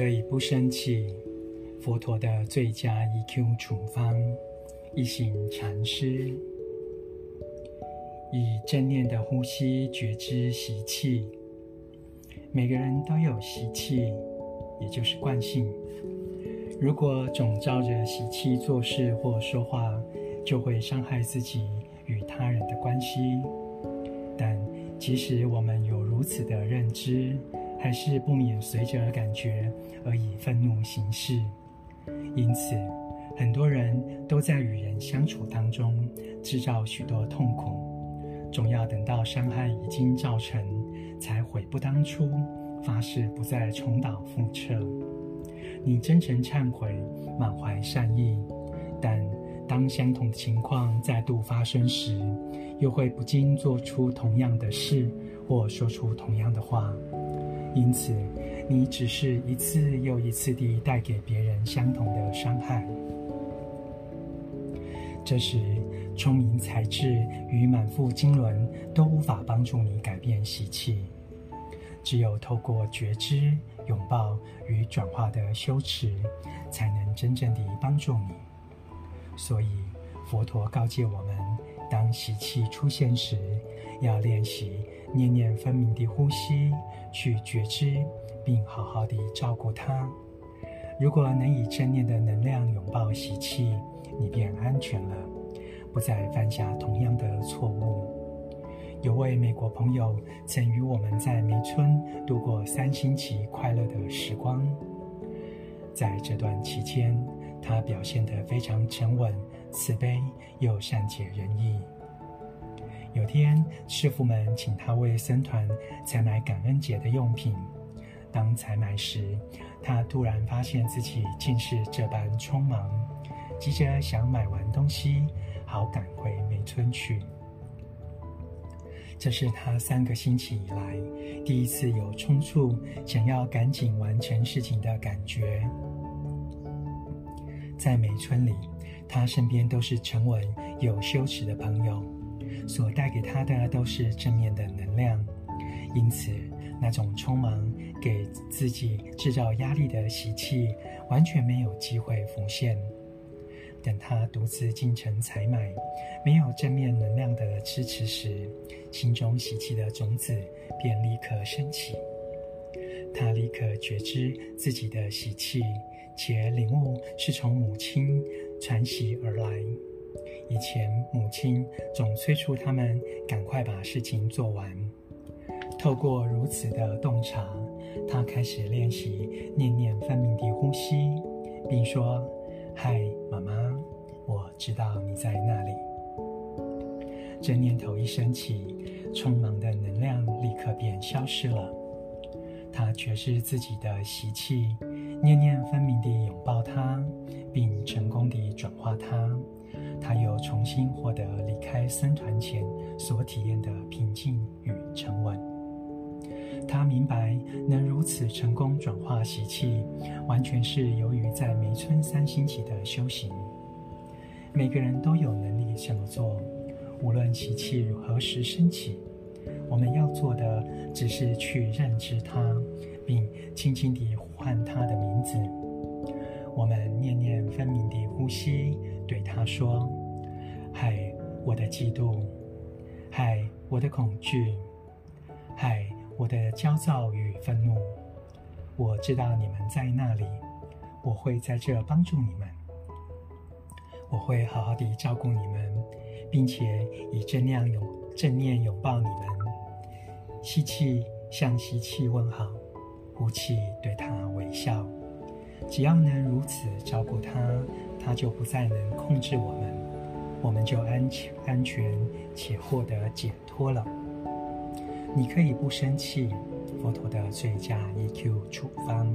可以不生气，佛陀的最佳 EQ 处方。一行禅师以正念的呼吸觉知习气。每个人都有习气，也就是惯性。如果总照着习气做事或说话，就会伤害自己与他人的关系。但即使我们有如此的认知，还是不免随着感觉而以愤怒行事。因此，很多人都在与人相处当中制造许多痛苦，总要等到伤害已经造成，才悔不当初，发誓不再重蹈覆辙。你真诚忏悔，满怀善意，但当相同的情况再度发生时，又会不禁做出同样的事或说出同样的话。因此，你只是一次又一次地带给别人相同的伤害。这时，聪明才智与满腹经纶都无法帮助你改变习气，只有透过觉知、拥抱与转化的修持，才能真正地帮助你。所以，佛陀告诫我们：当习气出现时，要练习念念分明的呼吸，去觉知，并好好地照顾它。如果能以正念的能量拥抱习气，你便安全了，不再犯下同样的错误。有位美国朋友曾与我们在梅村度过三星期快乐的时光。在这段期间，他表现得非常沉稳、慈悲又善解人意。有天，师傅们请他为僧团采买感恩节的用品。当采买时，他突然发现自己竟是这般匆忙，急着想买完东西，好赶回梅村去。这是他三个星期以来第一次有冲促，想要赶紧完成事情的感觉。在梅村里，他身边都是沉稳有羞耻的朋友，所带给他的都是正面的能量，因此，那种匆忙给自己制造压力的习气，完全没有机会浮现。等他独自进城采买，没有正面能量的支持时，心中习气的种子便立刻升起。他立刻觉知自己的习气，且领悟是从母亲传习而来。以前母亲总催促他们赶快把事情做完。透过如此的洞察，他开始练习念念分明的呼吸，并说：“嗨，妈妈，我知道你在那里。”这念头一升起，匆忙的能量立刻便消失了。他觉知自己的习气，念念分明地拥抱他，并成功地转化他。他又重新获得离开僧团前所体验的平静与沉稳。他明白，能如此成功转化习气，完全是由于在梅村三星期的修行。每个人都有能力这么做，无论习气何时升起，我们要做的只是去认知它，并轻轻地呼唤它的名字。我们念念分明地呼吸，对它说：“嗨，我的嫉妒；嗨，我的恐惧；嗨。”我的焦躁与愤怒，我知道你们在那里，我会在这帮助你们，我会好好地照顾你们，并且以正念拥正念拥抱你们。吸气向吸气问好，呼气对他微笑。只要能如此照顾他，他就不再能控制我们，我们就安全安全且获得解脱了。你可以不生气，佛陀的最佳 EQ 处方。